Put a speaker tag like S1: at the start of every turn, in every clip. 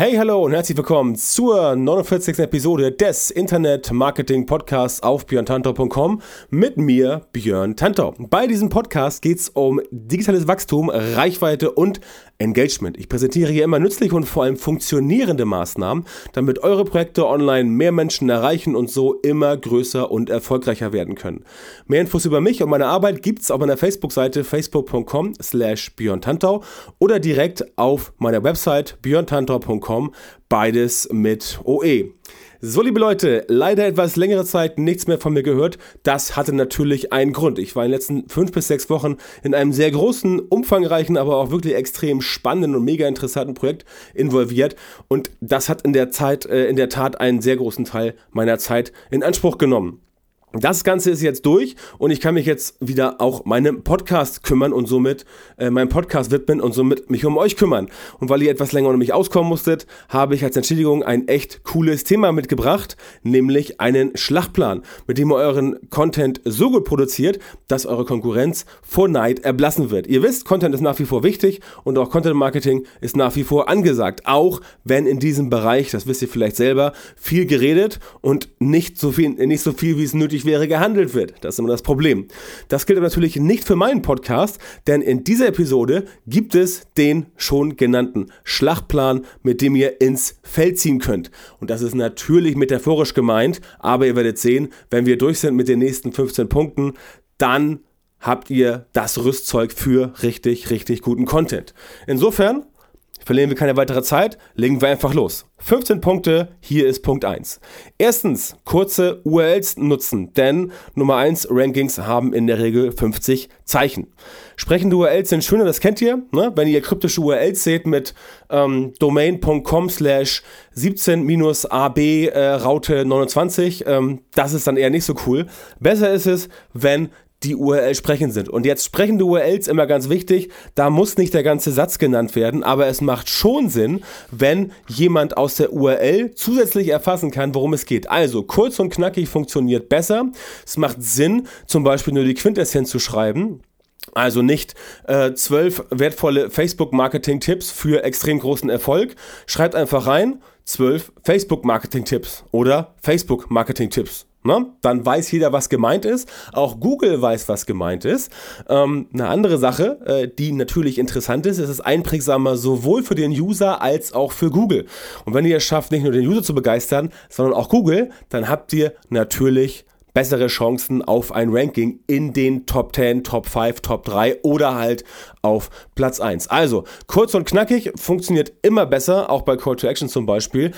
S1: Hey, hallo und herzlich willkommen zur 49. Episode des Internet Marketing Podcasts auf björntantau.com mit mir, Björn Tantau. Bei diesem Podcast geht es um digitales Wachstum, Reichweite und Engagement. Ich präsentiere hier immer nützliche und vor allem funktionierende Maßnahmen, damit eure Projekte online mehr Menschen erreichen und so immer größer und erfolgreicher werden können. Mehr Infos über mich und meine Arbeit gibt's auf meiner Facebook-Seite facebook.com slash björntantau oder direkt auf meiner Website björntantau.com, beides mit OE. So, liebe Leute, leider etwas längere Zeit nichts mehr von mir gehört. Das hatte natürlich einen Grund. Ich war in den letzten fünf bis sechs Wochen in einem sehr großen, umfangreichen, aber auch wirklich extrem spannenden und mega interessanten Projekt involviert. Und das hat in der Zeit, äh, in der Tat einen sehr großen Teil meiner Zeit in Anspruch genommen. Das Ganze ist jetzt durch und ich kann mich jetzt wieder auch meinem Podcast kümmern und somit äh, meinem Podcast widmen und somit mich um euch kümmern. Und weil ihr etwas länger ohne mich auskommen musstet, habe ich als Entschädigung ein echt cooles Thema mitgebracht, nämlich einen Schlachtplan, mit dem ihr euren Content so gut produziert, dass eure Konkurrenz vor Neid erblassen wird. Ihr wisst, Content ist nach wie vor wichtig und auch Content Marketing ist nach wie vor angesagt, auch wenn in diesem Bereich, das wisst ihr vielleicht selber, viel geredet und nicht so viel, nicht so viel wie es nötig nötig wäre, gehandelt wird. Das ist immer das Problem. Das gilt aber natürlich nicht für meinen Podcast, denn in dieser Episode gibt es den schon genannten Schlachtplan, mit dem ihr ins Feld ziehen könnt. Und das ist natürlich metaphorisch gemeint, aber ihr werdet sehen, wenn wir durch sind mit den nächsten 15 Punkten, dann habt ihr das Rüstzeug für richtig, richtig guten Content. Insofern verlieren wir keine weitere Zeit, legen wir einfach los. 15 Punkte, hier ist Punkt 1. Erstens, kurze URLs nutzen, denn Nummer 1, Rankings haben in der Regel 50 Zeichen. Sprechende URLs sind schöner, das kennt ihr, ne? wenn ihr kryptische URLs seht mit ähm, domain.com slash 17-ab äh, Raute 29, ähm, das ist dann eher nicht so cool. Besser ist es, wenn die URL sprechend sind. Und jetzt sprechende URLs immer ganz wichtig, da muss nicht der ganze Satz genannt werden, aber es macht schon Sinn, wenn jemand aus der URL zusätzlich erfassen kann, worum es geht. Also kurz und knackig funktioniert besser. Es macht Sinn, zum Beispiel nur die Quintessenz zu schreiben. Also nicht äh, zwölf wertvolle Facebook-Marketing-Tipps für extrem großen Erfolg. Schreibt einfach rein, zwölf Facebook-Marketing-Tipps oder Facebook-Marketing-Tipps Ne? Dann weiß jeder, was gemeint ist. Auch Google weiß, was gemeint ist. Ähm, eine andere Sache, äh, die natürlich interessant ist, ist es einprägsamer sowohl für den User als auch für Google. Und wenn ihr es schafft, nicht nur den User zu begeistern, sondern auch Google, dann habt ihr natürlich bessere Chancen auf ein Ranking in den Top 10, Top 5, Top 3 oder halt auf Platz 1. Also kurz und knackig funktioniert immer besser, auch bei Call to Action zum Beispiel.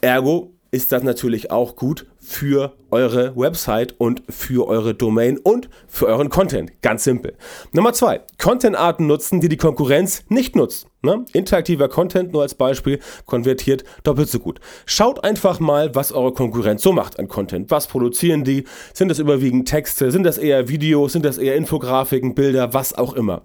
S1: Ergo ist das natürlich auch gut für eure Website und für eure Domain und für euren Content. Ganz simpel. Nummer zwei, Contentarten nutzen, die die Konkurrenz nicht nutzt. Ne? Interaktiver Content, nur als Beispiel, konvertiert doppelt so gut. Schaut einfach mal, was eure Konkurrenz so macht an Content. Was produzieren die? Sind das überwiegend Texte? Sind das eher Videos? Sind das eher Infografiken, Bilder? Was auch immer.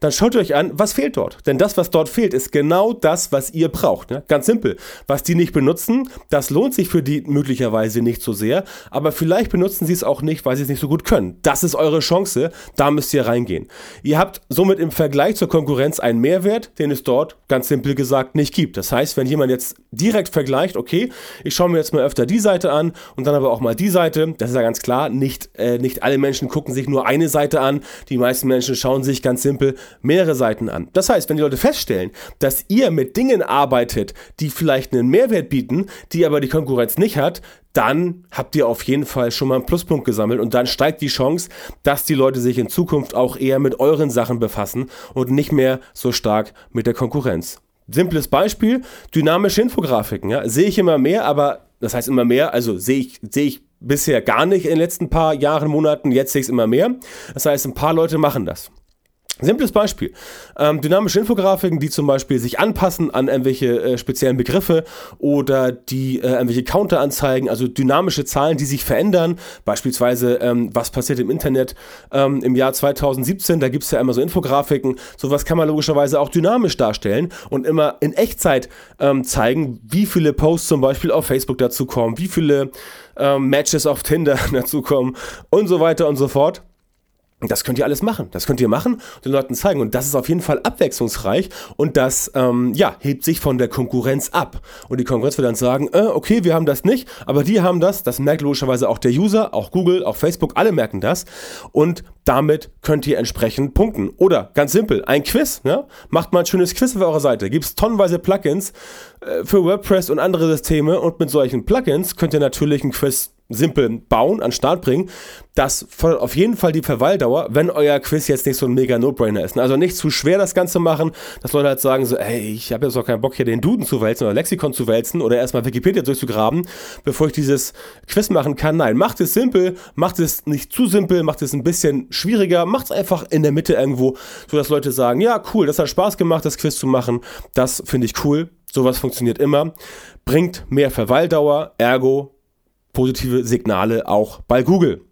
S1: Dann schaut euch an, was fehlt dort. Denn das, was dort fehlt, ist genau das, was ihr braucht. Ne? Ganz simpel. Was die nicht benutzen, das lohnt sich für die möglicherweise nicht so sehr. Aber vielleicht benutzen sie es auch nicht, weil sie es nicht so gut können. Das ist eure Chance. Da müsst ihr reingehen. Ihr habt somit im Vergleich zur Konkurrenz einen Mehrwert, den es dort ganz simpel gesagt nicht gibt. Das heißt, wenn jemand jetzt direkt vergleicht, okay, ich schaue mir jetzt mal öfter die Seite an und dann aber auch mal die Seite, das ist ja ganz klar, nicht, äh, nicht alle Menschen gucken sich nur eine Seite an. Die meisten Menschen schauen sich ganz simpel mehrere Seiten an. Das heißt, wenn die Leute feststellen, dass ihr mit Dingen arbeitet, die vielleicht einen Mehrwert bieten, die aber die Konkurrenz nicht hat, dann habt ihr auf jeden Fall schon mal einen Pluspunkt gesammelt und dann steigt die Chance, dass die Leute sich in Zukunft auch eher mit euren Sachen befassen und nicht mehr so stark mit der Konkurrenz. Simples Beispiel, dynamische Infografiken, ja, sehe ich immer mehr, aber das heißt immer mehr, also sehe ich, sehe ich bisher gar nicht in den letzten paar Jahren, Monaten, jetzt sehe ich es immer mehr. Das heißt, ein paar Leute machen das. Simples Beispiel. Ähm, dynamische Infografiken, die zum Beispiel sich anpassen an irgendwelche äh, speziellen Begriffe oder die äh, irgendwelche Counter anzeigen, also dynamische Zahlen, die sich verändern. Beispielsweise, ähm, was passiert im Internet ähm, im Jahr 2017, da gibt es ja immer so Infografiken. Sowas kann man logischerweise auch dynamisch darstellen und immer in Echtzeit ähm, zeigen, wie viele Posts zum Beispiel auf Facebook dazu kommen, wie viele ähm, Matches auf Tinder dazu kommen und so weiter und so fort. Das könnt ihr alles machen. Das könnt ihr machen und den Leuten zeigen. Und das ist auf jeden Fall abwechslungsreich und das ähm, ja, hebt sich von der Konkurrenz ab. Und die Konkurrenz wird dann sagen, äh, okay, wir haben das nicht, aber die haben das. Das merkt logischerweise auch der User, auch Google, auch Facebook, alle merken das. Und damit könnt ihr entsprechend punkten. Oder ganz simpel, ein Quiz. Ja? Macht mal ein schönes Quiz auf eurer Seite. Gibt es tonnenweise Plugins äh, für WordPress und andere Systeme. Und mit solchen Plugins könnt ihr natürlich ein Quiz simpel bauen, an Start bringen. Das fördert auf jeden Fall die Verweildauer, wenn euer Quiz jetzt nicht so ein mega No-Brainer ist. Also nicht zu schwer das Ganze machen, dass Leute halt sagen so, ey, ich habe jetzt auch keinen Bock hier den Duden zu wälzen oder Lexikon zu wälzen oder erstmal Wikipedia durchzugraben, bevor ich dieses Quiz machen kann. Nein, macht es simpel, macht es nicht zu simpel, macht es ein bisschen schwieriger, macht es einfach in der Mitte irgendwo, sodass Leute sagen, ja, cool, das hat Spaß gemacht, das Quiz zu machen. Das finde ich cool. Sowas funktioniert immer. Bringt mehr Verweildauer, ergo positive Signale auch bei Google.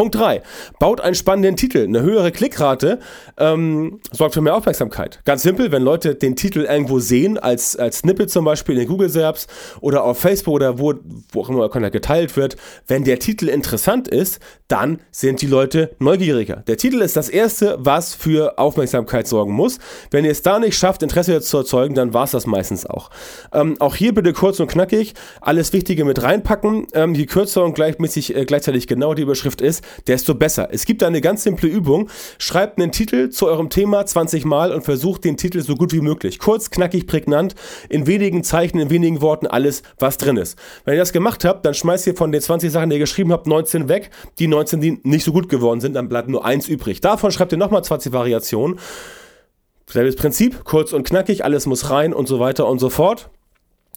S1: Punkt 3. Baut einen spannenden Titel. Eine höhere Klickrate ähm, sorgt für mehr Aufmerksamkeit. Ganz simpel, wenn Leute den Titel irgendwo sehen, als, als Snippet zum Beispiel in den Google Serbs oder auf Facebook oder wo, wo auch immer geteilt wird, wenn der Titel interessant ist, dann sind die Leute neugieriger. Der Titel ist das Erste, was für Aufmerksamkeit sorgen muss. Wenn ihr es da nicht schafft, Interesse zu erzeugen, dann war es das meistens auch. Ähm, auch hier bitte kurz und knackig alles Wichtige mit reinpacken. Ähm, je kürzer und gleichmäßig, äh, gleichzeitig genau die Überschrift ist, desto besser. Es gibt da eine ganz simple Übung. Schreibt einen Titel zu eurem Thema 20 Mal und versucht den Titel so gut wie möglich. Kurz, knackig, prägnant, in wenigen Zeichen, in wenigen Worten alles, was drin ist. Wenn ihr das gemacht habt, dann schmeißt ihr von den 20 Sachen, die ihr geschrieben habt, 19 weg. Die 19, die nicht so gut geworden sind, dann bleibt nur eins übrig. Davon schreibt ihr nochmal 20 Variationen. Selbes Prinzip, kurz und knackig, alles muss rein und so weiter und so fort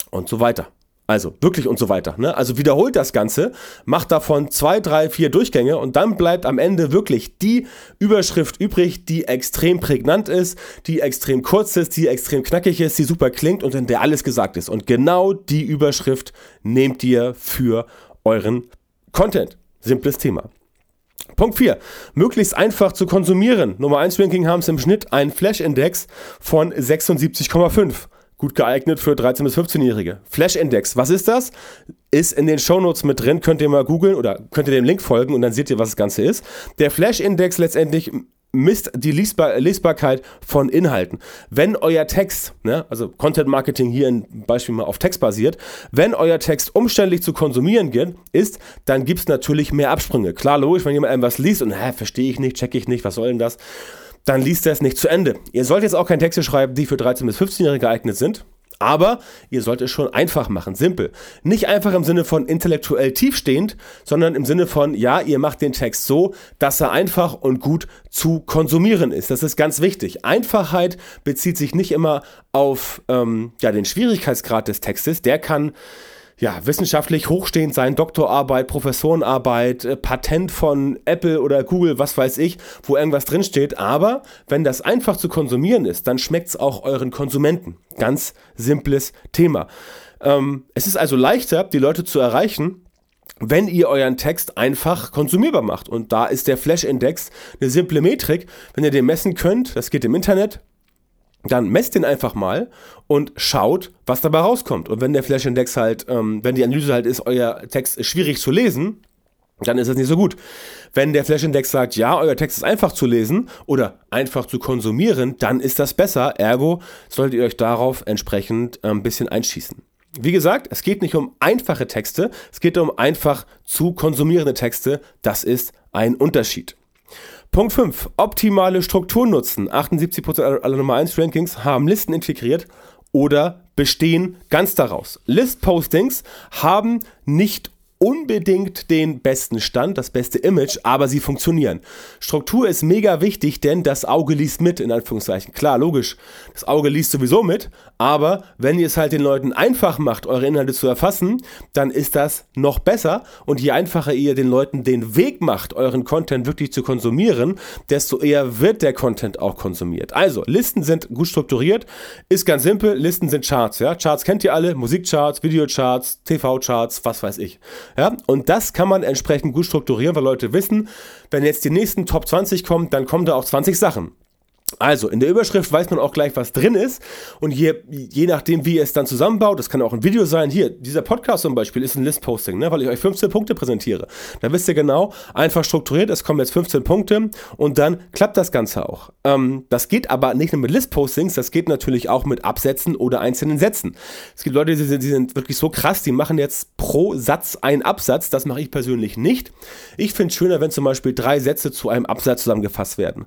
S1: und so weiter. Also wirklich und so weiter. Ne? Also wiederholt das Ganze, macht davon zwei, drei, vier Durchgänge und dann bleibt am Ende wirklich die Überschrift übrig, die extrem prägnant ist, die extrem kurz ist, die extrem knackig ist, die super klingt und in der alles gesagt ist. Und genau die Überschrift nehmt ihr für euren Content. Simples Thema. Punkt 4. Möglichst einfach zu konsumieren. Nummer 1 Ranking haben es im Schnitt einen Flash-Index von 76,5 gut geeignet für 13- bis 15-Jährige. Flash Index, was ist das? Ist in den Shownotes mit drin, könnt ihr mal googeln oder könnt ihr dem Link folgen und dann seht ihr, was das Ganze ist. Der Flash Index letztendlich misst die Lesbar Lesbarkeit von Inhalten. Wenn euer Text, ne, also Content Marketing hier ein Beispiel mal auf Text basiert, wenn euer Text umständlich zu konsumieren geht, ist, dann gibt es natürlich mehr Absprünge. Klar, logisch, wenn jemand etwas liest und, hä, verstehe ich nicht, checke ich nicht, was soll denn das? Dann liest er es nicht zu Ende. Ihr sollt jetzt auch keine Texte schreiben, die für 13- bis 15-Jährige geeignet sind. Aber ihr sollt es schon einfach machen, simpel. Nicht einfach im Sinne von intellektuell tiefstehend, sondern im Sinne von, ja, ihr macht den Text so, dass er einfach und gut zu konsumieren ist. Das ist ganz wichtig. Einfachheit bezieht sich nicht immer auf ähm, ja, den Schwierigkeitsgrad des Textes. Der kann ja, wissenschaftlich hochstehend sein, Doktorarbeit, Professorenarbeit, äh, Patent von Apple oder Google, was weiß ich, wo irgendwas drinsteht. Aber wenn das einfach zu konsumieren ist, dann schmeckt es auch euren Konsumenten. Ganz simples Thema. Ähm, es ist also leichter, die Leute zu erreichen, wenn ihr euren Text einfach konsumierbar macht. Und da ist der Flash-Index eine simple Metrik. Wenn ihr den messen könnt, das geht im Internet, dann messt den einfach mal und schaut, was dabei rauskommt. Und wenn der Flash Index halt, ähm, wenn die Analyse halt ist, euer Text ist schwierig zu lesen, dann ist es nicht so gut. Wenn der Flash Index sagt, ja, euer Text ist einfach zu lesen oder einfach zu konsumieren, dann ist das besser. Ergo solltet ihr euch darauf entsprechend ein ähm, bisschen einschießen. Wie gesagt, es geht nicht um einfache Texte, es geht um einfach zu konsumierende Texte. Das ist ein Unterschied. Punkt 5. Optimale Struktur nutzen. 78% aller Nummer 1 Rankings haben Listen integriert oder bestehen ganz daraus. List-Postings haben nicht unbedingt den besten Stand, das beste Image, aber sie funktionieren. Struktur ist mega wichtig, denn das Auge liest mit, in Anführungszeichen. Klar, logisch, das Auge liest sowieso mit, aber wenn ihr es halt den Leuten einfach macht, eure Inhalte zu erfassen, dann ist das noch besser und je einfacher ihr den Leuten den Weg macht, euren Content wirklich zu konsumieren, desto eher wird der Content auch konsumiert. Also, Listen sind gut strukturiert, ist ganz simpel, Listen sind Charts, ja. Charts kennt ihr alle, Musikcharts, Videocharts, TV-Charts, was weiß ich. Ja, und das kann man entsprechend gut strukturieren, weil Leute wissen, wenn jetzt die nächsten Top 20 kommen, dann kommen da auch 20 Sachen. Also, in der Überschrift weiß man auch gleich, was drin ist. Und je, je nachdem, wie ihr es dann zusammenbaut, das kann auch ein Video sein. Hier, dieser Podcast zum Beispiel ist ein List-Posting, ne, weil ich euch 15 Punkte präsentiere. Da wisst ihr genau, einfach strukturiert, es kommen jetzt 15 Punkte und dann klappt das Ganze auch. Ähm, das geht aber nicht nur mit List-Postings, das geht natürlich auch mit Absätzen oder einzelnen Sätzen. Es gibt Leute, die sind, die sind wirklich so krass, die machen jetzt pro Satz einen Absatz. Das mache ich persönlich nicht. Ich finde es schöner, wenn zum Beispiel drei Sätze zu einem Absatz zusammengefasst werden.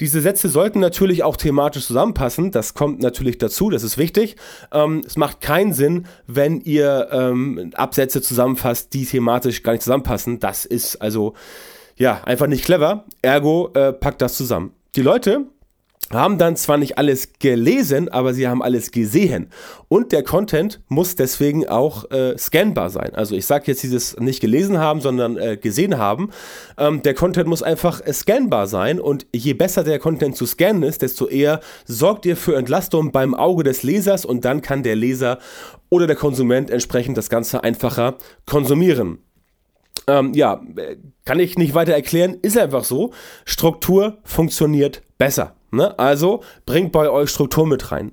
S1: Diese Sätze sollten natürlich auch thematisch zusammenpassen. Das kommt natürlich dazu, das ist wichtig. Ähm, es macht keinen Sinn, wenn ihr ähm, Absätze zusammenfasst, die thematisch gar nicht zusammenpassen. Das ist also ja einfach nicht clever. Ergo äh, packt das zusammen. Die Leute, haben dann zwar nicht alles gelesen, aber sie haben alles gesehen. Und der Content muss deswegen auch äh, scannbar sein. Also ich sage jetzt dieses nicht gelesen haben, sondern äh, gesehen haben. Ähm, der Content muss einfach äh, scannbar sein. Und je besser der Content zu scannen ist, desto eher sorgt ihr für Entlastung beim Auge des Lesers und dann kann der Leser oder der Konsument entsprechend das Ganze einfacher konsumieren. Ähm, ja, äh, kann ich nicht weiter erklären, ist einfach so. Struktur funktioniert besser. Ne? Also bringt bei euch Struktur mit rein.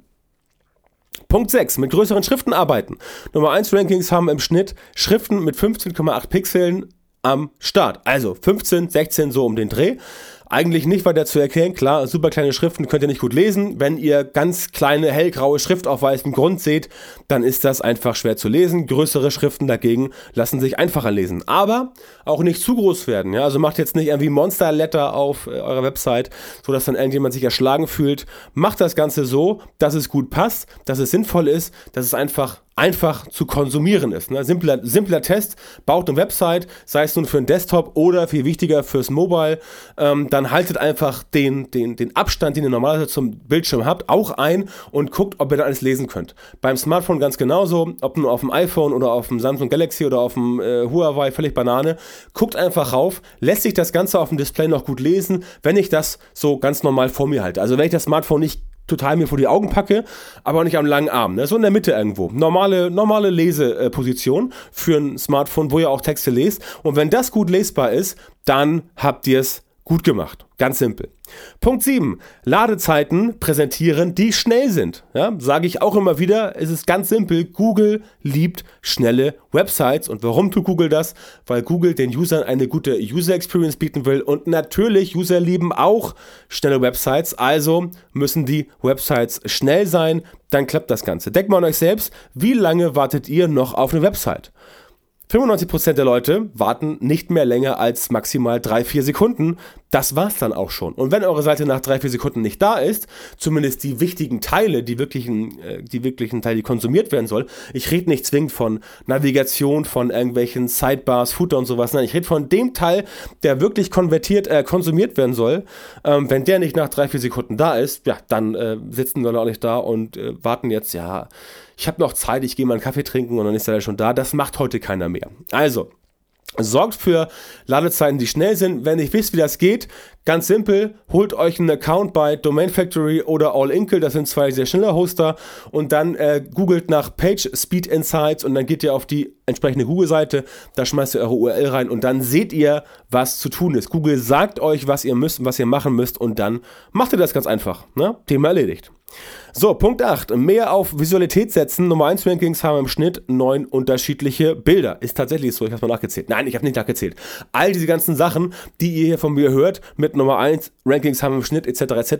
S1: Punkt 6. Mit größeren Schriften arbeiten. Nummer 1 Rankings haben im Schnitt Schriften mit 15,8 Pixeln am Start. Also 15, 16 so um den Dreh. Eigentlich nicht weiter zu erklären, klar, super kleine Schriften könnt ihr nicht gut lesen. Wenn ihr ganz kleine hellgraue Schrift auf weißem Grund seht, dann ist das einfach schwer zu lesen. Größere Schriften dagegen lassen sich einfacher lesen. Aber auch nicht zu groß werden. Ja? Also macht jetzt nicht irgendwie Monster-Letter auf äh, eurer Website, sodass dann irgendjemand sich erschlagen fühlt. Macht das Ganze so, dass es gut passt, dass es sinnvoll ist, dass es einfach einfach zu konsumieren ist. Ne? Simpler, simpler Test, baut eine Website, sei es nun für einen Desktop oder viel wichtiger fürs Mobile, ähm, dann haltet einfach den, den, den Abstand, den ihr normalerweise zum Bildschirm habt, auch ein und guckt, ob ihr da alles lesen könnt. Beim Smartphone ganz genauso, ob nur auf dem iPhone oder auf dem Samsung Galaxy oder auf dem äh, Huawei, völlig Banane. Guckt einfach rauf, lässt sich das Ganze auf dem Display noch gut lesen, wenn ich das so ganz normal vor mir halte. Also wenn ich das Smartphone nicht total mir vor die Augen packe, aber nicht am langen Arm. Ne? So in der Mitte irgendwo. Normale, normale Leseposition für ein Smartphone, wo ihr auch Texte lest. Und wenn das gut lesbar ist, dann habt ihr es gut gemacht. Ganz simpel. Punkt 7. Ladezeiten präsentieren, die schnell sind. Ja, Sage ich auch immer wieder, es ist ganz simpel. Google liebt schnelle Websites. Und warum tut Google das? Weil Google den Usern eine gute User Experience bieten will. Und natürlich, User lieben auch schnelle Websites. Also müssen die Websites schnell sein. Dann klappt das Ganze. Denkt mal an euch selbst, wie lange wartet ihr noch auf eine Website? 95% der Leute warten nicht mehr länger als maximal 3-4 Sekunden. Das war's dann auch schon. Und wenn eure Seite nach 3-4 Sekunden nicht da ist, zumindest die wichtigen Teile, die wirklichen, äh, die wirklichen Teile, die konsumiert werden soll, ich rede nicht zwingend von Navigation, von irgendwelchen Sidebars, Footer und sowas, nein, ich rede von dem Teil, der wirklich konvertiert, äh, konsumiert werden soll. Ähm, wenn der nicht nach 3-4 Sekunden da ist, ja, dann äh, sitzen wir auch nicht da und äh, warten jetzt, ja, ich habe noch Zeit, ich gehe mal einen Kaffee trinken und dann ist er schon da. Das macht heute keiner mehr. Also, Sorgt für Ladezeiten, die schnell sind. Wenn ihr wisst, wie das geht, ganz simpel, holt euch einen Account bei Domain Factory oder All Inkle, das sind zwei sehr schnelle Hoster und dann äh, googelt nach Page Speed Insights und dann geht ihr auf die entsprechende Google-Seite, da schmeißt ihr eure URL rein und dann seht ihr, was zu tun ist. Google sagt euch, was ihr müsst, was ihr machen müsst und dann macht ihr das ganz einfach. Ne? Thema erledigt. So, Punkt 8. Mehr auf Visualität setzen. Nummer 1 Rankings haben im Schnitt neun unterschiedliche Bilder. Ist tatsächlich so, ich habe mal nachgezählt. Nein, ich habe nicht nachgezählt. All diese ganzen Sachen, die ihr hier von mir hört, mit Nummer 1 Rankings haben im Schnitt etc. etc.,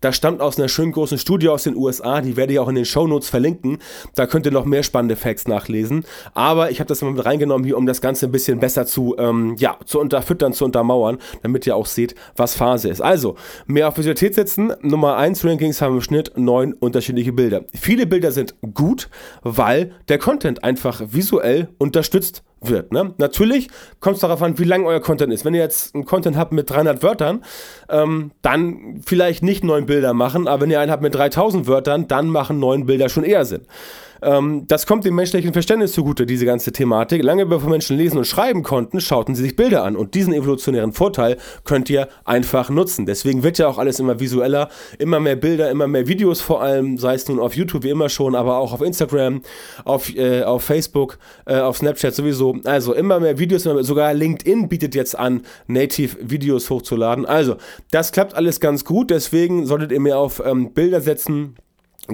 S1: das stammt aus einer schönen großen Studie aus den USA. Die werde ich auch in den Show Notes verlinken. Da könnt ihr noch mehr spannende Facts nachlesen. Aber ich habe das mal mit reingenommen hier, um das Ganze ein bisschen besser zu, ähm, ja, zu unterfüttern, zu untermauern, damit ihr auch seht, was Phase ist. Also, mehr auf Visualität setzen. Nummer 1 Rankings haben im Schnitt neun unterschiedliche Bilder. Viele Bilder sind gut, weil der Content einfach visuell unterstützt wird. Ne? Natürlich kommt es darauf an, wie lang euer Content ist. Wenn ihr jetzt einen Content habt mit 300 Wörtern, ähm, dann vielleicht nicht neun Bilder machen, aber wenn ihr einen habt mit 3000 Wörtern, dann machen neun Bilder schon eher Sinn. Ähm, das kommt dem menschlichen Verständnis zugute, diese ganze Thematik. Lange bevor Menschen lesen und schreiben konnten, schauten sie sich Bilder an. Und diesen evolutionären Vorteil könnt ihr einfach nutzen. Deswegen wird ja auch alles immer visueller, immer mehr Bilder, immer mehr Videos vor allem, sei es nun auf YouTube wie immer schon, aber auch auf Instagram, auf, äh, auf Facebook, äh, auf Snapchat sowieso. Also immer mehr Videos, sogar LinkedIn bietet jetzt an, Native-Videos hochzuladen. Also das klappt alles ganz gut, deswegen solltet ihr mehr auf ähm, Bilder setzen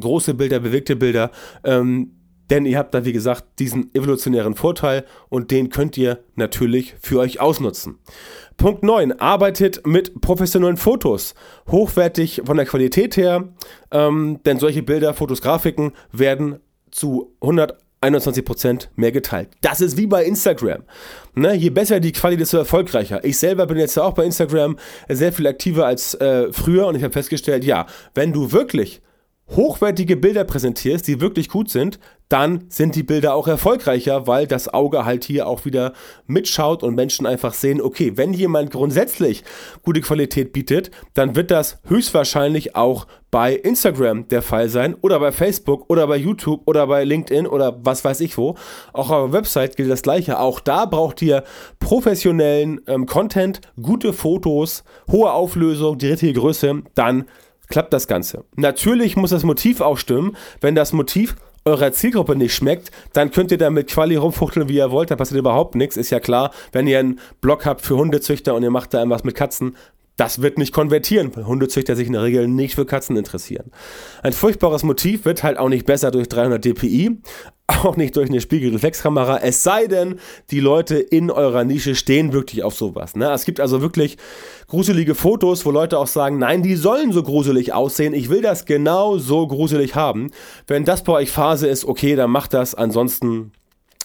S1: große Bilder, bewegte Bilder, ähm, denn ihr habt da, wie gesagt, diesen evolutionären Vorteil und den könnt ihr natürlich für euch ausnutzen. Punkt 9. Arbeitet mit professionellen Fotos. Hochwertig von der Qualität her, ähm, denn solche Bilder, Fotos, Grafiken werden zu 121% mehr geteilt. Das ist wie bei Instagram. Ne, je besser die Qualität, desto erfolgreicher. Ich selber bin jetzt auch bei Instagram sehr viel aktiver als äh, früher und ich habe festgestellt, ja, wenn du wirklich hochwertige Bilder präsentierst, die wirklich gut sind, dann sind die Bilder auch erfolgreicher, weil das Auge halt hier auch wieder mitschaut und Menschen einfach sehen, okay, wenn jemand grundsätzlich gute Qualität bietet, dann wird das höchstwahrscheinlich auch bei Instagram der Fall sein oder bei Facebook oder bei YouTube oder bei LinkedIn oder was weiß ich wo. Auch auf der Website gilt das gleiche. Auch da braucht ihr professionellen ähm, Content, gute Fotos, hohe Auflösung, die richtige Größe, dann klappt das Ganze. Natürlich muss das Motiv auch stimmen. Wenn das Motiv eurer Zielgruppe nicht schmeckt, dann könnt ihr damit Quali rumfuchteln, wie ihr wollt, da passiert überhaupt nichts. Ist ja klar, wenn ihr einen Blog habt für Hundezüchter und ihr macht da irgendwas mit Katzen, das wird nicht konvertieren, weil Hundezüchter sich in der Regel nicht für Katzen interessieren. Ein furchtbares Motiv wird halt auch nicht besser durch 300 dpi, auch nicht durch eine Spiegelreflexkamera, es sei denn, die Leute in eurer Nische stehen wirklich auf sowas. Ne? Es gibt also wirklich gruselige Fotos, wo Leute auch sagen, nein, die sollen so gruselig aussehen, ich will das genau so gruselig haben. Wenn das bei euch Phase ist, okay, dann macht das, ansonsten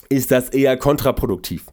S1: ist das eher kontraproduktiv.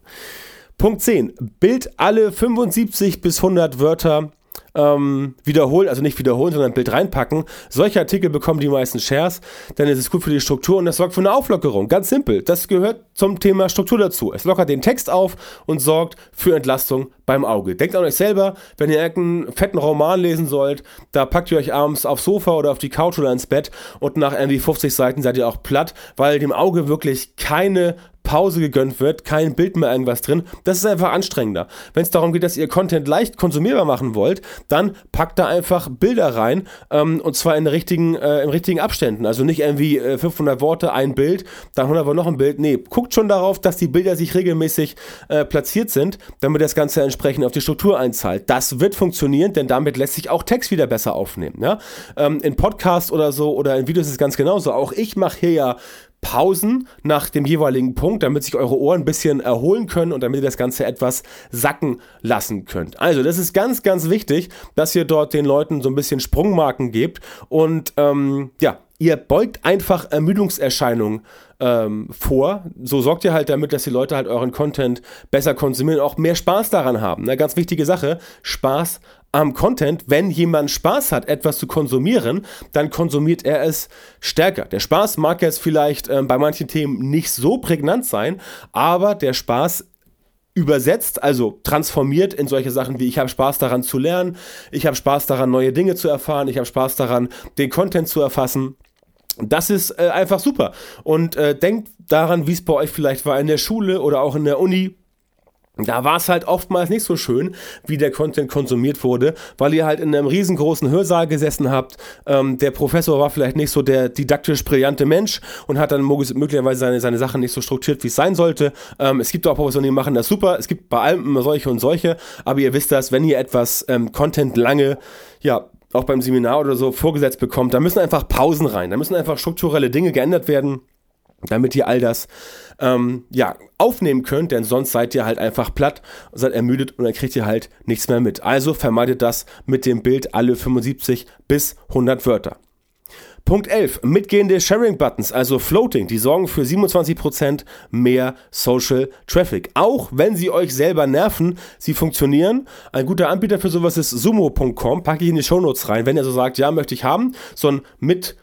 S1: Punkt 10. Bild alle 75 bis 100 Wörter ähm, wiederholen, also nicht wiederholen, sondern Bild reinpacken. Solche Artikel bekommen die meisten Shares, denn es ist gut für die Struktur und das sorgt für eine Auflockerung. Ganz simpel. Das gehört zum Thema Struktur dazu. Es lockert den Text auf und sorgt für Entlastung beim Auge. Denkt an euch selber, wenn ihr irgendeinen fetten Roman lesen sollt, da packt ihr euch abends aufs Sofa oder auf die Couch oder ins Bett und nach irgendwie 50 Seiten seid ihr auch platt, weil dem Auge wirklich keine Pause gegönnt wird, kein Bild mehr irgendwas drin. Das ist einfach anstrengender. Wenn es darum geht, dass ihr Content leicht konsumierbar machen wollt, dann packt da einfach Bilder rein ähm, und zwar in richtigen, äh, in richtigen Abständen. Also nicht irgendwie äh, 500 Worte, ein Bild, dann 100 Worte noch ein Bild. Nee, guckt schon darauf, dass die Bilder sich regelmäßig äh, platziert sind, damit das Ganze entsprechend auf die Struktur einzahlt. Das wird funktionieren, denn damit lässt sich auch Text wieder besser aufnehmen. Ja? Ähm, in Podcasts oder so oder in Videos ist es ganz genauso. Auch ich mache hier ja Pausen nach dem jeweiligen Punkt, damit sich eure Ohren ein bisschen erholen können und damit ihr das Ganze etwas sacken lassen könnt. Also, das ist ganz, ganz wichtig, dass ihr dort den Leuten so ein bisschen Sprungmarken gebt und ähm, ja, ihr beugt einfach Ermüdungserscheinungen ähm, vor. So sorgt ihr halt damit, dass die Leute halt euren Content besser konsumieren und auch mehr Spaß daran haben. Eine ganz wichtige Sache, Spaß am Content. Wenn jemand Spaß hat, etwas zu konsumieren, dann konsumiert er es stärker. Der Spaß mag jetzt vielleicht äh, bei manchen Themen nicht so prägnant sein, aber der Spaß übersetzt, also transformiert in solche Sachen wie ich habe Spaß daran zu lernen, ich habe Spaß daran neue Dinge zu erfahren, ich habe Spaß daran den Content zu erfassen. Das ist äh, einfach super. Und äh, denkt daran, wie es bei euch vielleicht war in der Schule oder auch in der Uni da war es halt oftmals nicht so schön, wie der Content konsumiert wurde, weil ihr halt in einem riesengroßen Hörsaal gesessen habt. Ähm, der Professor war vielleicht nicht so der didaktisch brillante Mensch und hat dann möglicherweise seine, seine Sachen nicht so strukturiert, wie es sein sollte. Ähm, es gibt auch Professoren, die machen das super. Es gibt bei allem immer solche und solche. Aber ihr wisst das, wenn ihr etwas ähm, Content lange, ja, auch beim Seminar oder so vorgesetzt bekommt, da müssen einfach Pausen rein. Da müssen einfach strukturelle Dinge geändert werden damit ihr all das ähm, ja, aufnehmen könnt, denn sonst seid ihr halt einfach platt, seid ermüdet und dann kriegt ihr halt nichts mehr mit. Also vermeidet das mit dem Bild alle 75 bis 100 Wörter. Punkt 11. Mitgehende Sharing-Buttons, also Floating, die sorgen für 27% mehr Social Traffic. Auch wenn sie euch selber nerven, sie funktionieren. Ein guter Anbieter für sowas ist sumo.com, packe ich in die Shownotes rein. Wenn ihr so sagt, ja, möchte ich haben, so ein mit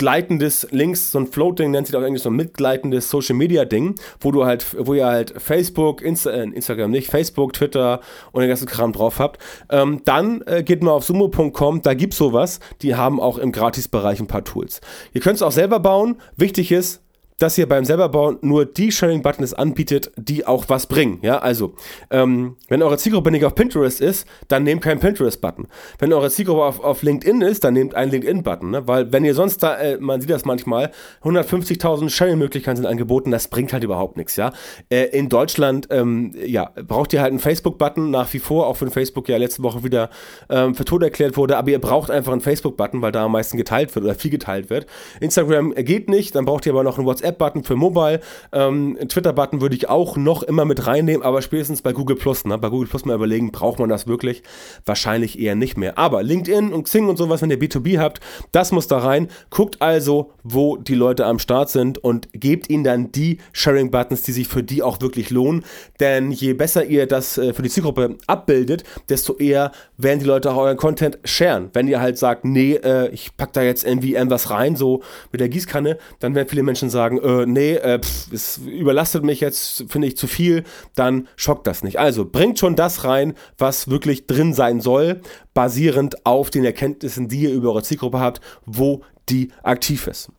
S1: mitgleitendes Links, so ein Floating nennt sich auch eigentlich so ein mitgleitendes Social Media Ding, wo du halt, wo ihr halt Facebook, Insta, äh, Instagram nicht, Facebook, Twitter und den ganzen Kram drauf habt, ähm, dann äh, geht mal auf sumo.com, da gibt's sowas, die haben auch im Gratisbereich ein paar Tools. Ihr könnt es auch selber bauen. Wichtig ist, dass ihr beim selberbauen nur die Sharing-Buttons anbietet, die auch was bringen. Ja, also, ähm, wenn eure Zielgruppe nicht auf Pinterest ist, dann nehmt keinen Pinterest-Button. Wenn eure Zielgruppe auf, auf LinkedIn ist, dann nehmt einen LinkedIn-Button. Ne? Weil, wenn ihr sonst da, äh, man sieht das manchmal, 150.000 Sharing-Möglichkeiten sind angeboten, das bringt halt überhaupt nichts. Ja, äh, in Deutschland, ähm, ja, braucht ihr halt einen Facebook-Button nach wie vor, auch wenn Facebook ja letzte Woche wieder ähm, für tot erklärt wurde, aber ihr braucht einfach einen Facebook-Button, weil da am meisten geteilt wird oder viel geteilt wird. Instagram geht nicht, dann braucht ihr aber noch einen WhatsApp WhatsApp-Button für Mobile. Ähm, Twitter-Button würde ich auch noch immer mit reinnehmen, aber spätestens bei Google Plus. Ne? Bei Google Plus mal überlegen, braucht man das wirklich? Wahrscheinlich eher nicht mehr. Aber LinkedIn und Xing und sowas, wenn ihr B2B habt, das muss da rein. Guckt also, wo die Leute am Start sind und gebt ihnen dann die Sharing-Buttons, die sich für die auch wirklich lohnen. Denn je besser ihr das äh, für die Zielgruppe abbildet, desto eher werden die Leute auch euren Content sharen. Wenn ihr halt sagt, nee, äh, ich pack da jetzt irgendwie irgendwas rein, so mit der Gießkanne, dann werden viele Menschen sagen, äh, nee, äh, pff, es überlastet mich jetzt, finde ich zu viel, dann schockt das nicht. Also bringt schon das rein, was wirklich drin sein soll, basierend auf den Erkenntnissen, die ihr über eure Zielgruppe habt, wo die aktiv ist.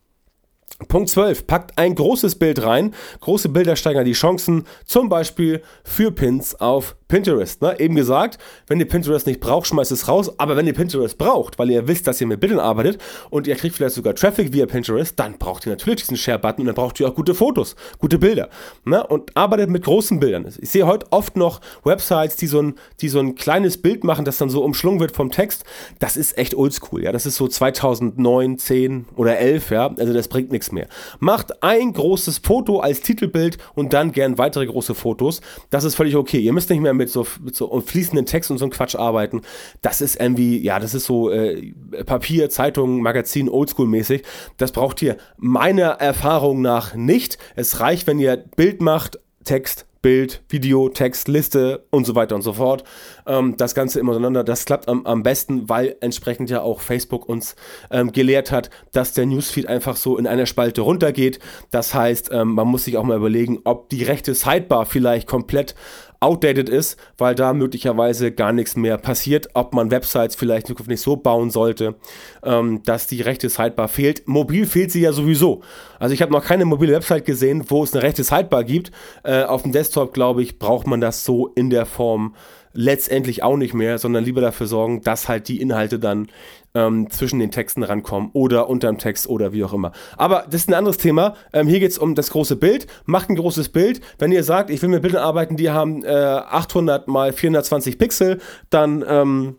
S1: Punkt 12. Packt ein großes Bild rein. Große Bilder steigern die Chancen, zum Beispiel für Pins auf Pinterest. Ne? Eben gesagt, wenn ihr Pinterest nicht braucht, schmeißt es raus. Aber wenn ihr Pinterest braucht, weil ihr wisst, dass ihr mit Bildern arbeitet und ihr kriegt vielleicht sogar Traffic via Pinterest, dann braucht ihr natürlich diesen Share-Button und dann braucht ihr auch gute Fotos, gute Bilder. Ne? Und arbeitet mit großen Bildern. Ich sehe heute oft noch Websites, die so, ein, die so ein kleines Bild machen, das dann so umschlungen wird vom Text. Das ist echt oldschool. Ja? Das ist so 2009, 10 oder 11. Ja? Also das bringt nichts mehr. Macht ein großes Foto als Titelbild und dann gern weitere große Fotos. Das ist völlig okay. Ihr müsst nicht mehr mit so, mit so fließenden Text und so einem Quatsch arbeiten. Das ist irgendwie, ja, das ist so äh, Papier, Zeitung, Magazin, Oldschool-mäßig. Das braucht ihr meiner Erfahrung nach nicht. Es reicht, wenn ihr Bild macht, Text, Bild, Video, Text, Liste und so weiter und so fort. Ähm, das Ganze immer miteinander. Das klappt am, am besten, weil entsprechend ja auch Facebook uns ähm, gelehrt hat, dass der Newsfeed einfach so in einer Spalte runtergeht. Das heißt, ähm, man muss sich auch mal überlegen, ob die rechte Sidebar vielleicht komplett outdated ist, weil da möglicherweise gar nichts mehr passiert, ob man Websites vielleicht nicht so bauen sollte, ähm, dass die rechte Sidebar fehlt. Mobil fehlt sie ja sowieso. Also ich habe noch keine mobile Website gesehen, wo es eine rechte Sidebar gibt. Äh, auf dem Desktop, glaube ich, braucht man das so in der Form letztendlich auch nicht mehr, sondern lieber dafür sorgen, dass halt die Inhalte dann ähm, zwischen den Texten rankommen oder unterm Text oder wie auch immer. Aber das ist ein anderes Thema. Ähm, hier geht es um das große Bild. Macht ein großes Bild. Wenn ihr sagt, ich will mit Bildern arbeiten, die haben äh, 800 mal 420 Pixel, dann ähm,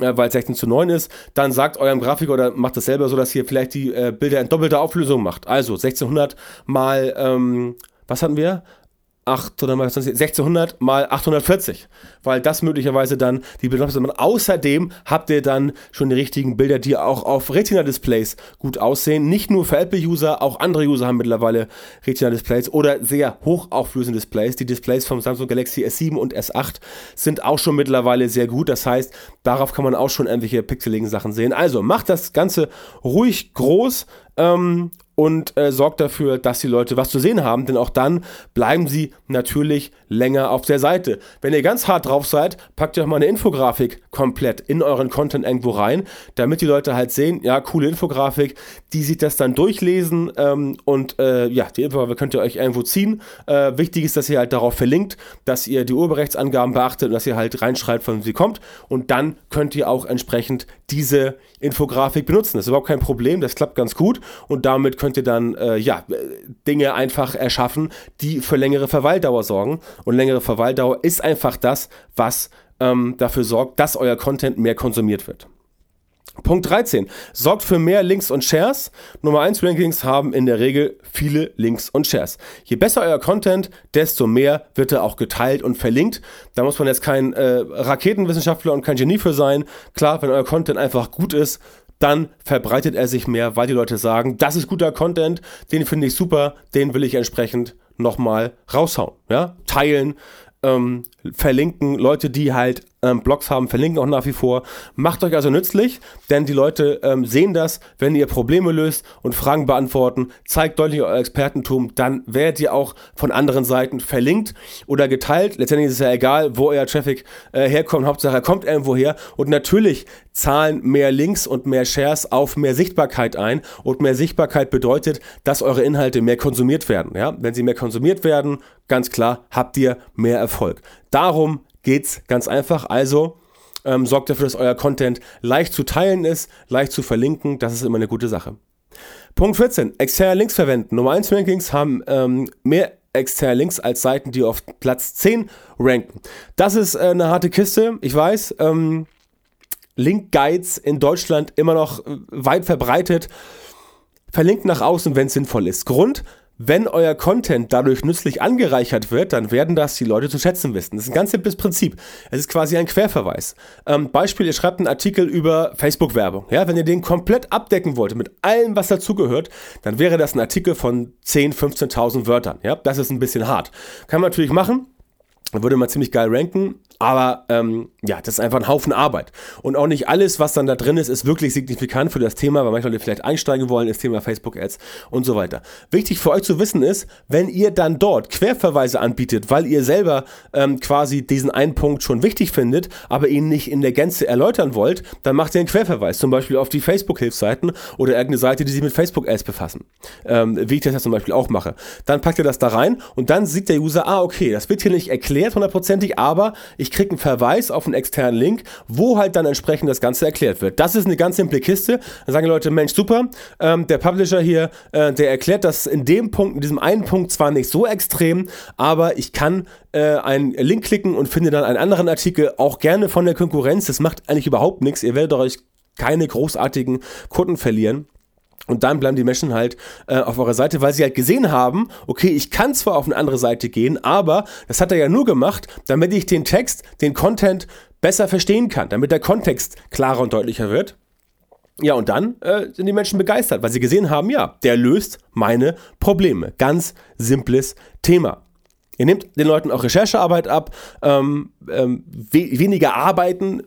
S1: äh, weil es 16 zu 9 ist, dann sagt eurem Grafiker oder macht das selber so, dass ihr vielleicht die äh, Bilder in doppelter Auflösung macht. Also 1600 mal, ähm, was hatten wir? 800 mal 1600 mal 840, weil das möglicherweise dann die Bilder sind. Außerdem habt ihr dann schon die richtigen Bilder, die auch auf Retina-Displays gut aussehen. Nicht nur für Apple-User, auch andere User haben mittlerweile Retina-Displays oder sehr hochauflösende Displays. Die Displays vom Samsung Galaxy S7 und S8 sind auch schon mittlerweile sehr gut. Das heißt, darauf kann man auch schon irgendwelche pixeligen Sachen sehen. Also macht das Ganze ruhig groß ähm, und äh, sorgt dafür, dass die Leute was zu sehen haben, denn auch dann bleiben sie natürlich länger auf der Seite. Wenn ihr ganz hart drauf seid, packt ihr auch mal eine Infografik komplett in euren Content irgendwo rein, damit die Leute halt sehen, ja, coole Infografik, die sich das dann durchlesen ähm, und äh, ja, die Infografik könnt ihr euch irgendwo ziehen. Äh, wichtig ist, dass ihr halt darauf verlinkt, dass ihr die Urheberrechtsangaben beachtet und dass ihr halt reinschreibt, von sie kommt und dann könnt ihr auch entsprechend diese Infografik benutzen. Das ist überhaupt kein Problem, das klappt ganz gut und damit könnt ihr dann äh, ja, Dinge einfach erschaffen, die für längere Verweildauer sorgen. Und längere Verweildauer ist einfach das, was ähm, dafür sorgt, dass euer Content mehr konsumiert wird. Punkt 13. Sorgt für mehr Links und Shares. Nummer 1 Rankings haben in der Regel viele Links und Shares. Je besser euer Content, desto mehr wird er auch geteilt und verlinkt. Da muss man jetzt kein äh, Raketenwissenschaftler und kein Genie für sein. Klar, wenn euer Content einfach gut ist, dann verbreitet er sich mehr, weil die Leute sagen, das ist guter Content, den finde ich super, den will ich entsprechend nochmal raushauen. Ja? Teilen, ähm, verlinken, Leute, die halt ähm, Blogs haben, verlinken auch nach wie vor. Macht euch also nützlich, denn die Leute ähm, sehen das, wenn ihr Probleme löst und Fragen beantworten, zeigt deutlich euer Expertentum, dann werdet ihr auch von anderen Seiten verlinkt oder geteilt. Letztendlich ist es ja egal, wo euer Traffic äh, herkommt, Hauptsache er kommt irgendwo her. Und natürlich zahlen mehr Links und mehr Shares auf mehr Sichtbarkeit ein. Und mehr Sichtbarkeit bedeutet, dass eure Inhalte mehr konsumiert werden. Ja? Wenn sie mehr konsumiert werden, ganz klar, habt ihr mehr Erfolg. Darum geht's ganz einfach. Also ähm, sorgt dafür, dass euer Content leicht zu teilen ist, leicht zu verlinken. Das ist immer eine gute Sache. Punkt 14. Externe Links verwenden. Nummer 1 Rankings haben ähm, mehr externe Links als Seiten, die auf Platz 10 ranken. Das ist äh, eine harte Kiste, ich weiß. Ähm, Link-Guides in Deutschland immer noch äh, weit verbreitet. Verlinkt nach außen, wenn es sinnvoll ist. Grund, wenn euer Content dadurch nützlich angereichert wird, dann werden das die Leute zu schätzen wissen. Das ist ein ganz simples Prinzip. Es ist quasi ein Querverweis. Ähm, Beispiel, ihr schreibt einen Artikel über Facebook-Werbung. Ja, wenn ihr den komplett abdecken wollt, mit allem, was dazugehört, dann wäre das ein Artikel von 10.000, 15.000 Wörtern. Ja, das ist ein bisschen hart. Kann man natürlich machen. Würde man ziemlich geil ranken, aber ähm, ja, das ist einfach ein Haufen Arbeit. Und auch nicht alles, was dann da drin ist, ist wirklich signifikant für das Thema, weil manche Leute vielleicht einsteigen wollen ins Thema Facebook-Ads und so weiter. Wichtig für euch zu wissen ist, wenn ihr dann dort Querverweise anbietet, weil ihr selber ähm, quasi diesen einen Punkt schon wichtig findet, aber ihn nicht in der Gänze erläutern wollt, dann macht ihr einen Querverweis, zum Beispiel auf die Facebook-Hilfsseiten oder irgendeine Seite, die sich mit Facebook-Ads befassen. Ähm, wie ich das ja zum Beispiel auch mache. Dann packt ihr das da rein und dann sieht der User, ah, okay, das wird hier nicht erklärt hundertprozentig, aber ich ich kriege einen Verweis auf einen externen Link, wo halt dann entsprechend das Ganze erklärt wird. Das ist eine ganz simple Kiste. Dann sagen die Leute, Mensch, super, ähm, der Publisher hier, äh, der erklärt das in dem Punkt, in diesem einen Punkt zwar nicht so extrem, aber ich kann äh, einen Link klicken und finde dann einen anderen Artikel, auch gerne von der Konkurrenz. Das macht eigentlich überhaupt nichts. Ihr werdet euch keine großartigen Kunden verlieren. Und dann bleiben die Menschen halt äh, auf eurer Seite, weil sie halt gesehen haben, okay, ich kann zwar auf eine andere Seite gehen, aber das hat er ja nur gemacht, damit ich den Text, den Content besser verstehen kann, damit der Kontext klarer und deutlicher wird. Ja, und dann äh, sind die Menschen begeistert, weil sie gesehen haben, ja, der löst meine Probleme. Ganz simples Thema. Ihr nehmt den Leuten auch Recherchearbeit ab, ähm, ähm, we weniger arbeiten,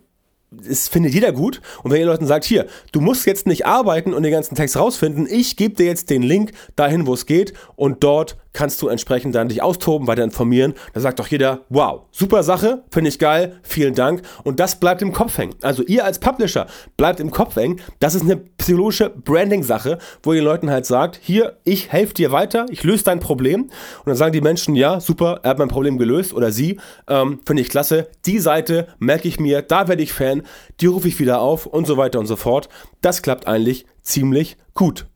S1: es findet jeder gut. Und wenn ihr Leuten sagt, hier, du musst jetzt nicht arbeiten und den ganzen Text rausfinden, ich gebe dir jetzt den Link dahin, wo es geht und dort kannst du entsprechend dann dich austoben, weiter informieren. Da sagt doch jeder, wow, super Sache, finde ich geil, vielen Dank. Und das bleibt im Kopf hängen. Also ihr als Publisher bleibt im Kopf hängen. Das ist eine psychologische Branding-Sache, wo ihr den Leuten halt sagt, hier, ich helfe dir weiter, ich löse dein Problem. Und dann sagen die Menschen, ja, super, er hat mein Problem gelöst oder sie, ähm, finde ich klasse. Die Seite merke ich mir, da werde ich Fan, die rufe ich wieder auf und so weiter und so fort. Das klappt eigentlich ziemlich gut.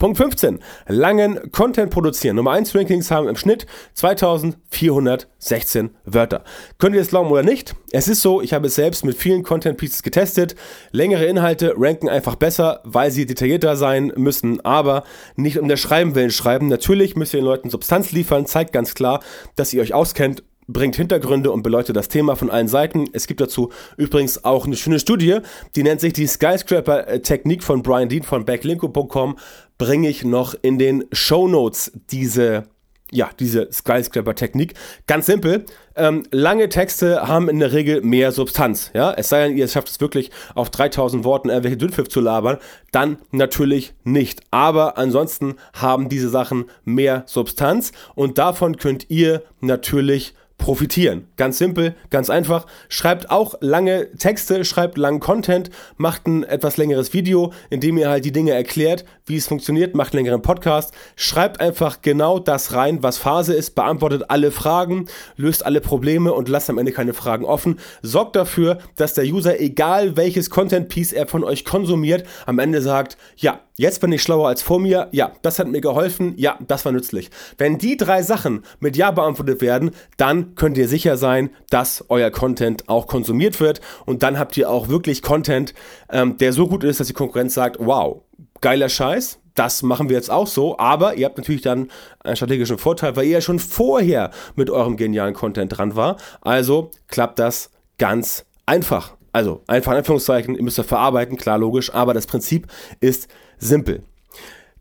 S1: Punkt 15. Langen Content produzieren. Nummer 1 Rankings haben im Schnitt 2416 Wörter. Könnt ihr es glauben oder nicht? Es ist so, ich habe es selbst mit vielen Content Pieces getestet. Längere Inhalte ranken einfach besser, weil sie detaillierter sein müssen, aber nicht um der Schreiben willen schreiben. Natürlich müsst ihr den Leuten Substanz liefern, zeigt ganz klar, dass ihr euch auskennt bringt Hintergründe und beleuchtet das Thema von allen Seiten. Es gibt dazu übrigens auch eine schöne Studie, die nennt sich die Skyscraper-Technik von Brian Dean von backlinko.com. Bringe ich noch in den Show Notes diese ja, diese Skyscraper-Technik. Ganz simpel. Ähm, lange Texte haben in der Regel mehr Substanz. Ja? Es sei denn, ihr schafft es wirklich auf 3000 Worten irgendwelche Dünnpfiff zu labern, dann natürlich nicht. Aber ansonsten haben diese Sachen mehr Substanz und davon könnt ihr natürlich profitieren. Ganz simpel, ganz einfach. Schreibt auch lange Texte, schreibt langen Content, macht ein etwas längeres Video, in dem ihr halt die Dinge erklärt, wie es funktioniert, macht einen längeren Podcast. Schreibt einfach genau das rein, was Phase ist, beantwortet alle Fragen, löst alle Probleme und lasst am Ende keine Fragen offen. Sorgt dafür, dass der User, egal welches Content-Piece er von euch konsumiert, am Ende sagt, ja, Jetzt bin ich schlauer als vor mir. Ja, das hat mir geholfen. Ja, das war nützlich. Wenn die drei Sachen mit Ja beantwortet werden, dann könnt ihr sicher sein, dass euer Content auch konsumiert wird. Und dann habt ihr auch wirklich Content, ähm, der so gut ist, dass die Konkurrenz sagt, wow, geiler Scheiß. Das machen wir jetzt auch so, aber ihr habt natürlich dann einen strategischen Vorteil, weil ihr ja schon vorher mit eurem genialen Content dran war. Also klappt das ganz einfach. Also einfach in Anführungszeichen, ihr müsst das verarbeiten, klar, logisch, aber das Prinzip ist simpel.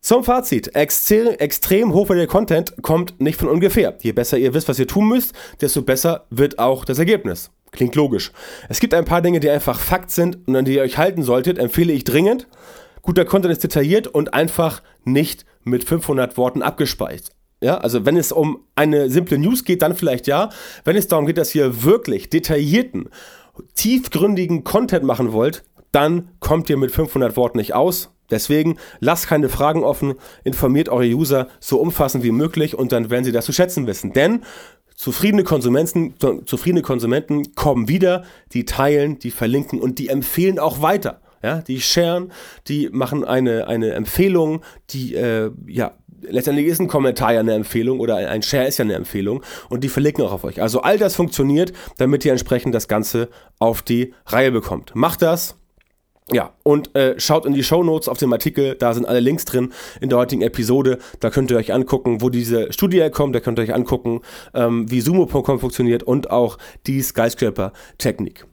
S1: Zum Fazit. Extrem, extrem hochwertiger Content kommt nicht von ungefähr. Je besser ihr wisst, was ihr tun müsst, desto besser wird auch das Ergebnis. Klingt logisch. Es gibt ein paar Dinge, die einfach Fakt sind und an die ihr euch halten solltet, empfehle ich dringend. Guter Content ist detailliert und einfach nicht mit 500 Worten abgespeist. Ja, also wenn es um eine simple News geht, dann vielleicht ja. Wenn es darum geht, dass ihr wirklich detaillierten, tiefgründigen Content machen wollt, dann kommt ihr mit 500 Worten nicht aus. Deswegen lasst keine Fragen offen, informiert eure User so umfassend wie möglich und dann werden sie das zu schätzen wissen. Denn zufriedene Konsumenten, zufriedene Konsumenten kommen wieder, die teilen, die verlinken und die empfehlen auch weiter. Ja, die sharen, die machen eine, eine Empfehlung, die äh, ja letztendlich ist ein Kommentar ja eine Empfehlung oder ein Share ist ja eine Empfehlung und die verlinken auch auf euch. Also all das funktioniert, damit ihr entsprechend das Ganze auf die Reihe bekommt. Macht das. Ja, und äh, schaut in die Show Notes auf dem Artikel, da sind alle Links drin in der heutigen Episode. Da könnt ihr euch angucken, wo diese Studie herkommt, da könnt ihr euch angucken, ähm, wie Sumo.com funktioniert und auch die Skyscraper-Technik.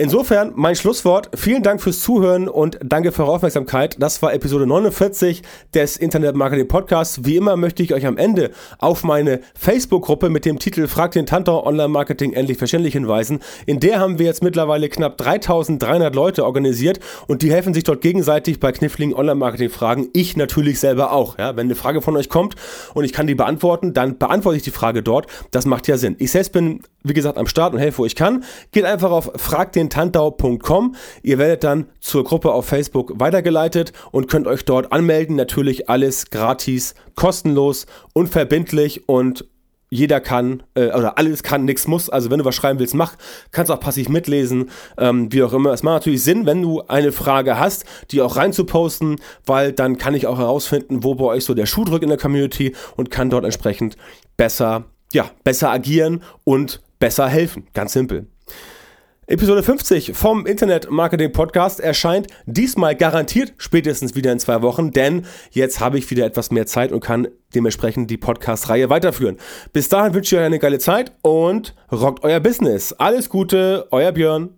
S1: Insofern mein Schlusswort. Vielen Dank fürs Zuhören und danke für eure Aufmerksamkeit. Das war Episode 49 des Internet Marketing Podcasts. Wie immer möchte ich euch am Ende auf meine Facebook-Gruppe mit dem Titel Frag den Tantor Online Marketing endlich verständlich hinweisen. In der haben wir jetzt mittlerweile knapp 3300 Leute organisiert und die helfen sich dort gegenseitig bei kniffligen Online Marketing Fragen. Ich natürlich selber auch. Ja, wenn eine Frage von euch kommt und ich kann die beantworten, dann beantworte ich die Frage dort. Das macht ja Sinn. Ich selbst bin, wie gesagt, am Start und helfe, wo ich kann. Geht einfach auf frag den tantau.com. Ihr werdet dann zur Gruppe auf Facebook weitergeleitet und könnt euch dort anmelden. Natürlich alles gratis, kostenlos, unverbindlich und jeder kann, äh, oder alles kann, nichts muss. Also wenn du was schreiben willst, mach. Kannst auch passiv mitlesen, ähm, wie auch immer. Es macht natürlich Sinn, wenn du eine Frage hast, die auch reinzuposten, weil dann kann ich auch herausfinden, wo bei euch so der Schuh drückt in der Community und kann dort entsprechend besser, ja, besser agieren und besser helfen. Ganz simpel. Episode 50 vom Internet Marketing Podcast erscheint diesmal garantiert spätestens wieder in zwei Wochen, denn jetzt habe ich wieder etwas mehr Zeit und kann dementsprechend die Podcast-Reihe weiterführen. Bis dahin wünsche ich euch eine geile Zeit und rockt euer Business. Alles Gute, euer Björn.